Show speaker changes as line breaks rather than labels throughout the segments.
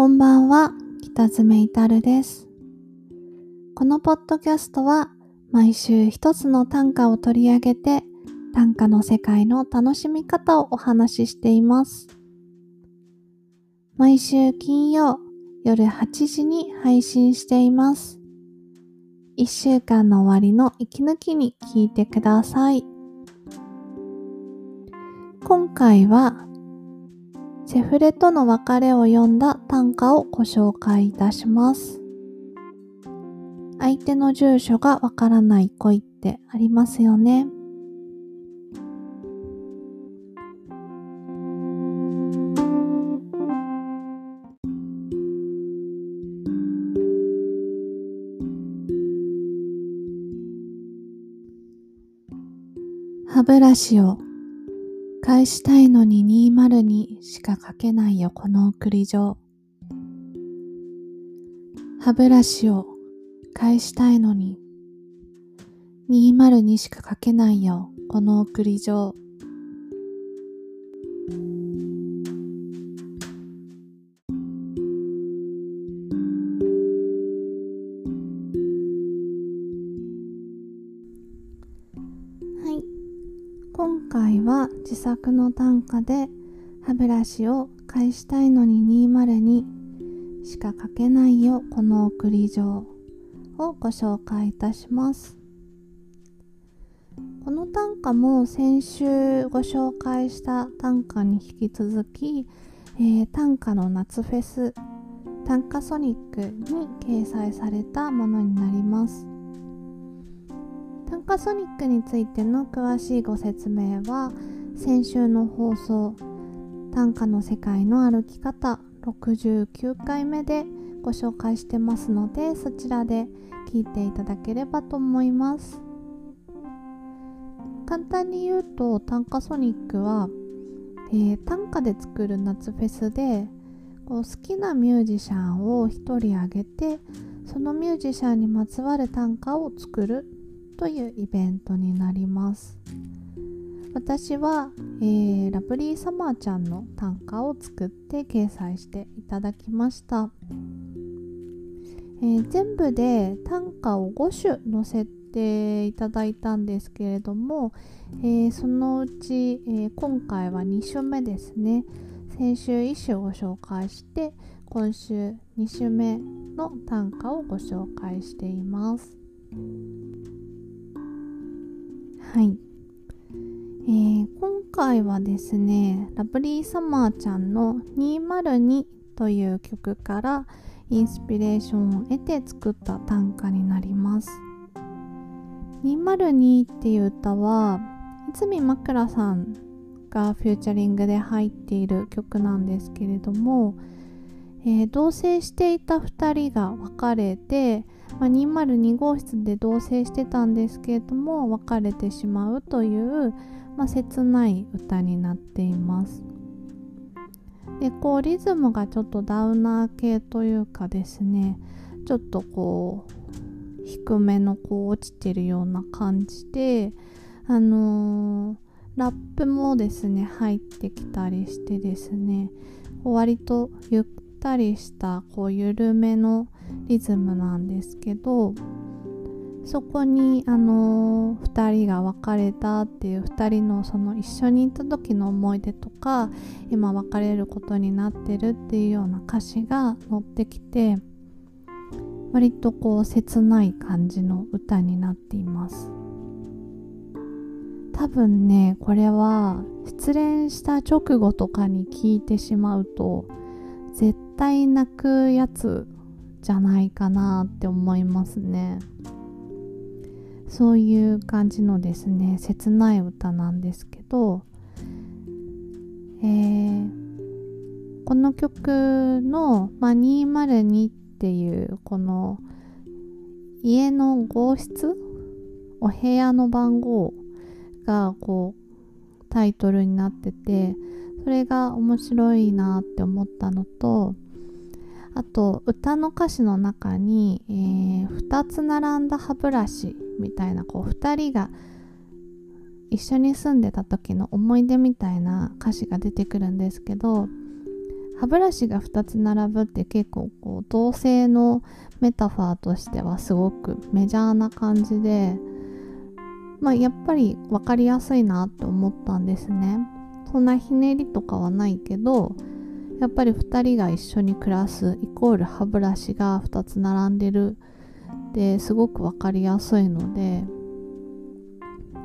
こんばんは、北爪いたるです。このポッドキャストは毎週一つの短歌を取り上げて短歌の世界の楽しみ方をお話ししています。毎週金曜夜8時に配信しています。一週間の終わりの息抜きに聞いてください。今回はセフレとの別れを読んだ短歌をご紹介いたします。相手の住所がわからない恋ってありますよね。歯ブラシを返したいのに202しか書けないよこの送り状。歯ブラシを返したいのに202しか書けないよこの送り状。自作の短歌で歯ブラシを返したいのに202しか書けないよこの送り状をご紹介いたします。この短歌も先週ご紹介した短歌に引き続き、えー、短歌の夏フェス短歌ソニックに掲載されたものになります。短歌ソニックについての詳しいご説明は先週の放送短歌の世界の歩き方69回目でご紹介してますのでそちらで聞いていただければと思います。簡単に言うと短歌ソニックは、えー、短歌で作る夏フェスでこう好きなミュージシャンを1人挙げてそのミュージシャンにまつわる短歌を作るというイベントになります。私は、えー、ラブリーサマーちゃんの短歌を作って掲載していただきました、えー、全部で短歌を5種載せていただいたんですけれども、えー、そのうち、え今回は2種目ですね。先週1種ご紹介して今週2種目の短歌をご紹介しています。はい、えー、今回はですねラブリーサマーちゃんの202という曲からインスピレーションを得て作った短歌になります。202っていう歌は泉まくらさんがフューチャリングで入っている曲なんですけれども、えー、同棲していた2人が別れてまあ、202号室で同棲してたんですけれども別れてしまうという、まあ、切ない歌になっています。でこうリズムがちょっとダウナー系というかですねちょっとこう低めのこう落ちてるような感じであのー、ラップもですね入ってきたりしてですね割とゆったりしたこう緩めのリズムなんですけどそこにあの、2人が別れたっていう2人のその一緒にいた時の思い出とか今別れることになってるっていうような歌詞が載ってきて割とこう切ない感じの歌になっています。多分ねこれは失恋した直後とかに聞いてしまうと絶対泣くやつじゃないかなって思いますね。そういう感じのですね切ない歌なんですけど、えー、この曲の、まあ、202っていうこの家の号室お部屋の番号がこうタイトルになっててそれが面白いなって思ったのとあと歌の歌詞の中に、えー、2つ並んだ歯ブラシみたいなこう2人が一緒に住んでた時の思い出みたいな歌詞が出てくるんですけど歯ブラシが2つ並ぶって結構こう同性のメタファーとしてはすごくメジャーな感じでまあやっぱり分かりやすいなって思ったんですね。そんなひねりとかはないけどやっぱり2人が一緒に暮らすイコール歯ブラシが2つ並んでるですごく分かりやすいので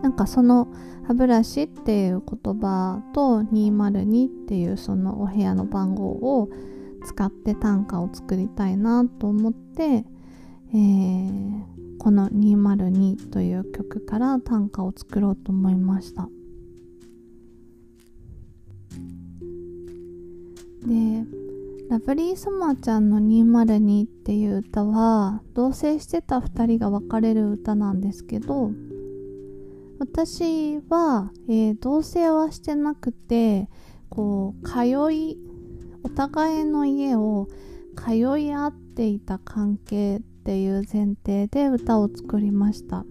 なんかその歯ブラシっていう言葉と202っていうそのお部屋の番号を使って短歌を作りたいなと思って、えー、この202という曲から短歌を作ろうと思いました。でラブリーソマーちゃんの202っていう歌は同棲してた2人が別れる歌なんですけど私は、えー、同棲はしてなくてこう通いお互いの家を通い合っていた関係っていう前提で歌を作りました。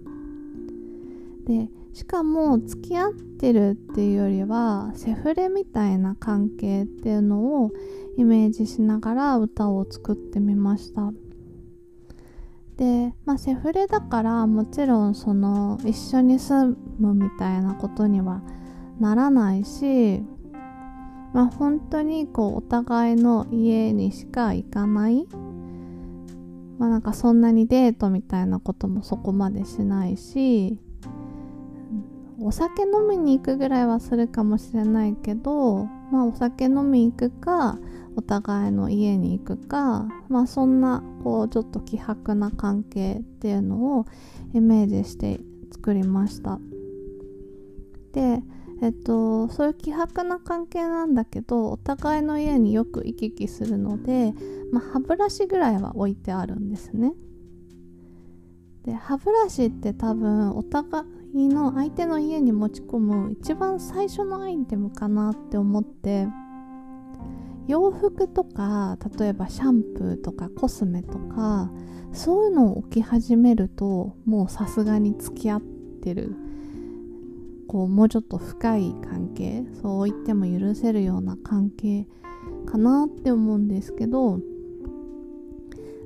でしかも付き合ってるっていうよりはセフレみたいな関係っていうのをイメージしながら歌を作ってみました。で、まあ、セフレだからもちろんその一緒に住むみたいなことにはならないし、まあ、本当にこうお互いの家にしか行かない、まあ、なんかそんなにデートみたいなこともそこまでしないし。お酒飲みに行くぐらいはするかもしれないけど、まあ、お酒飲み行くかお互いの家に行くか、まあ、そんなこうちょっと希薄な関係っていうのをイメージして作りました。でえっとそういう希薄な関係なんだけどお互いの家によく行き来するので、まあ、歯ブラシぐらいは置いてあるんですね。で歯ブラシって多分お互いの相手の家に持ち込む一番最初のアイテムかなって思って洋服とか例えばシャンプーとかコスメとかそういうのを置き始めるともうさすがに付き合ってる。こうもうちょっと深い関係そう言っても許せるような関係かなって思うんですけど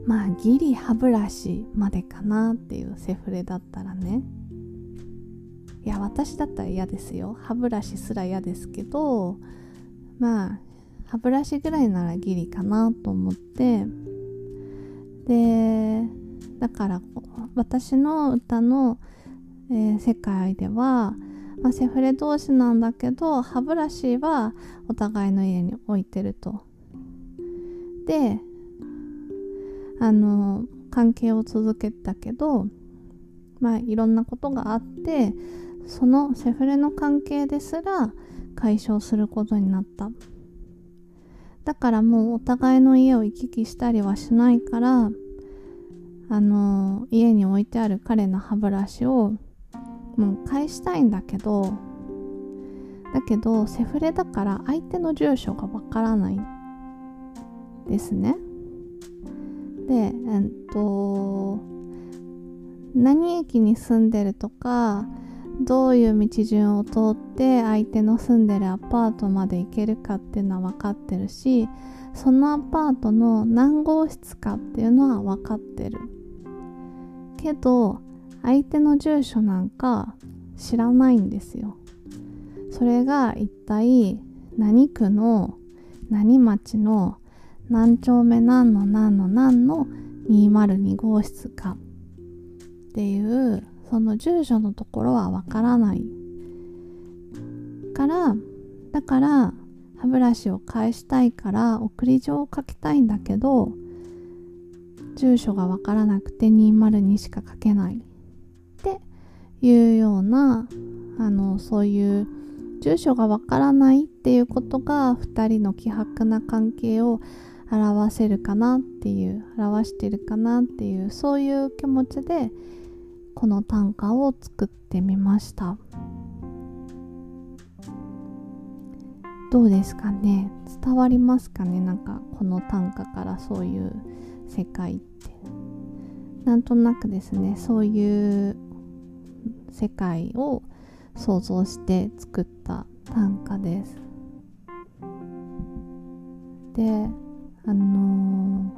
まあギリ歯ブラシまでかなっていうセフレだったらね。いや私だったら嫌ですよ歯ブラシすら嫌ですけどまあ歯ブラシぐらいならギリかなと思ってでだから私の歌の、えー、世界では、まあ、セフレ同士なんだけど歯ブラシはお互いの家に置いてると。であの関係を続けたけどまあいろんなことがあってそのセフレの関係ですら解消することになった。だからもうお互いの家を行き来したりはしないからあの家に置いてある彼の歯ブラシをもう返したいんだけどだけどセフレだから相手の住所がわからないですねでえっと何駅に住んでるとかどういう道順を通って相手の住んでるアパートまで行けるかっていうのは分かってるしそのアパートの何号室かっていうのは分かってる。けど相手の住所なんか知らないんですよ。それが一体何区の何町の何丁目何の何の何の202号室かっていうその住所のところはわからない。からだから歯ブラシを返したいから送り状を書きたいんだけど住所がわからなくて202しか書けない。っていうようなあのそういう住所がわからないっていうことが2人の希薄な関係を表せるかなっていう表してるかなっていうそういう気持ちでこの短歌を作ってみました。どうですかね？伝わりますかね？なんかこの短歌からそういう世界って。なんとなくですねそういう世界を想像して作った短歌です。であの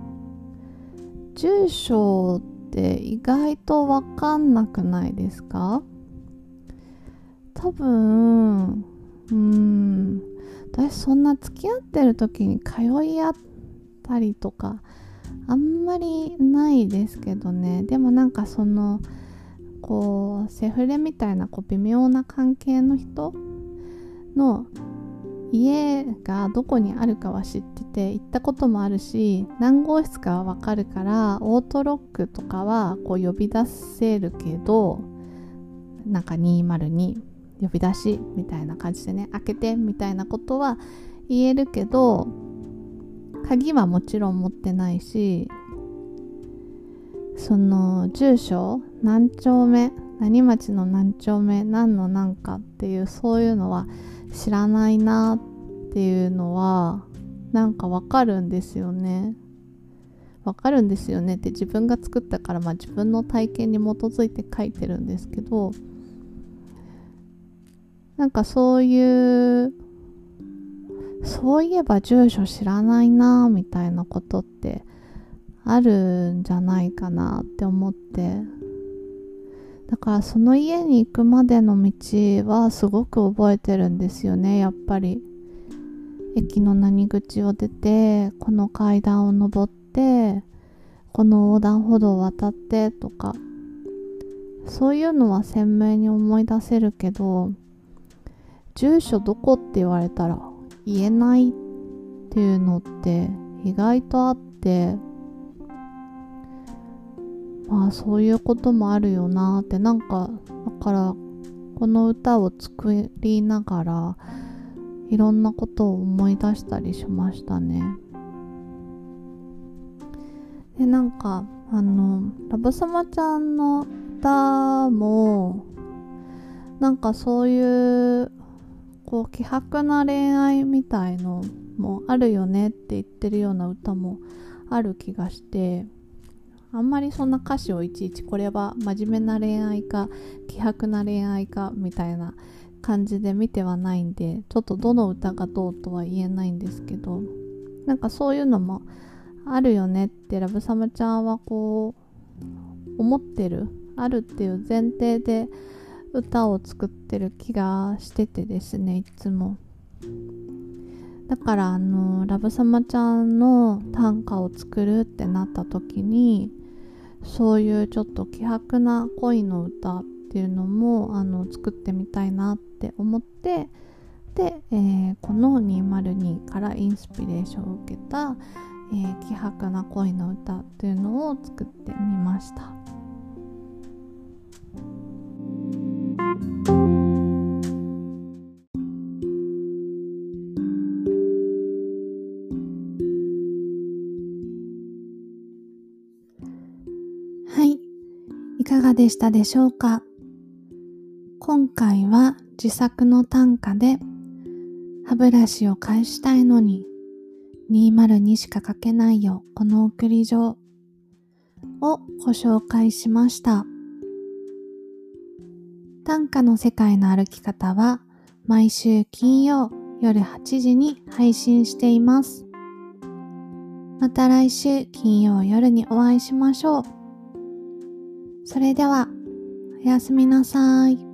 ー、住所って意外と分かんなくないですか？多分うん。私そんな付き合ってる時に通い合ったりとかあんまりないですけどね。でもなんかそのこうセフレみたいなこう微妙な関係の人の家がどこにあるかは知ってて行ったこともあるし何号室かはわかるからオートロックとかはこう呼び出せるけどなんか202呼び出しみたいな感じでね開けてみたいなことは言えるけど鍵はもちろん持ってないしその住所何丁目何町の何丁目何の何かっていうそういうのは知らないなっていうのはなんかわかるんですよね。わかるんですよねって自分が作ったからまあ自分の体験に基づいて書いてるんですけどなんかそういうそういえば住所知らないなみたいなことってあるんじゃないかなって思ってだからその家に行くまでの道はすごく覚えてるんですよねやっぱり。駅の何口を出てこの階段を上ってこの横断歩道を渡ってとか。そういうのは鮮明に思い出せるけど住所どこって言われたら言えないっていうのって意外とあってまあそういうこともあるよなってなんかだからこの歌を作りながらいろんなことを思い出したりしましたね。でなんかあのラブサマちゃんの歌もなんかそういうこう希薄な恋愛みたいのもあるよねって言ってるような歌もある気がしてあんまりそんな歌詞をいちいちこれは真面目な恋愛か希薄な恋愛かみたいな感じで見てはないんでちょっとどの歌がどうとは言えないんですけどなんかそういうのもあるよねってラブサムちゃんはこう思ってる。あるっていう前提で歌を作ってる気がしててですねいつも。だからあのラブサマちゃんの短歌を作るってなった時にそういうちょっと希薄な恋の歌っていうのもあの作ってみたいなって思ってで、えー、この202からインスピレーションを受けた、えー、希薄な恋の歌っていうのを作ってみました。でしたでしょうか？今回は自作の短歌で歯ブラシを返したいのに202しか書けないよこの送り状をご紹介しました。短歌の世界の歩き方は毎週金曜夜8時に配信しています。また来週金曜夜にお会いしましょう。それでは、おやすみなさい。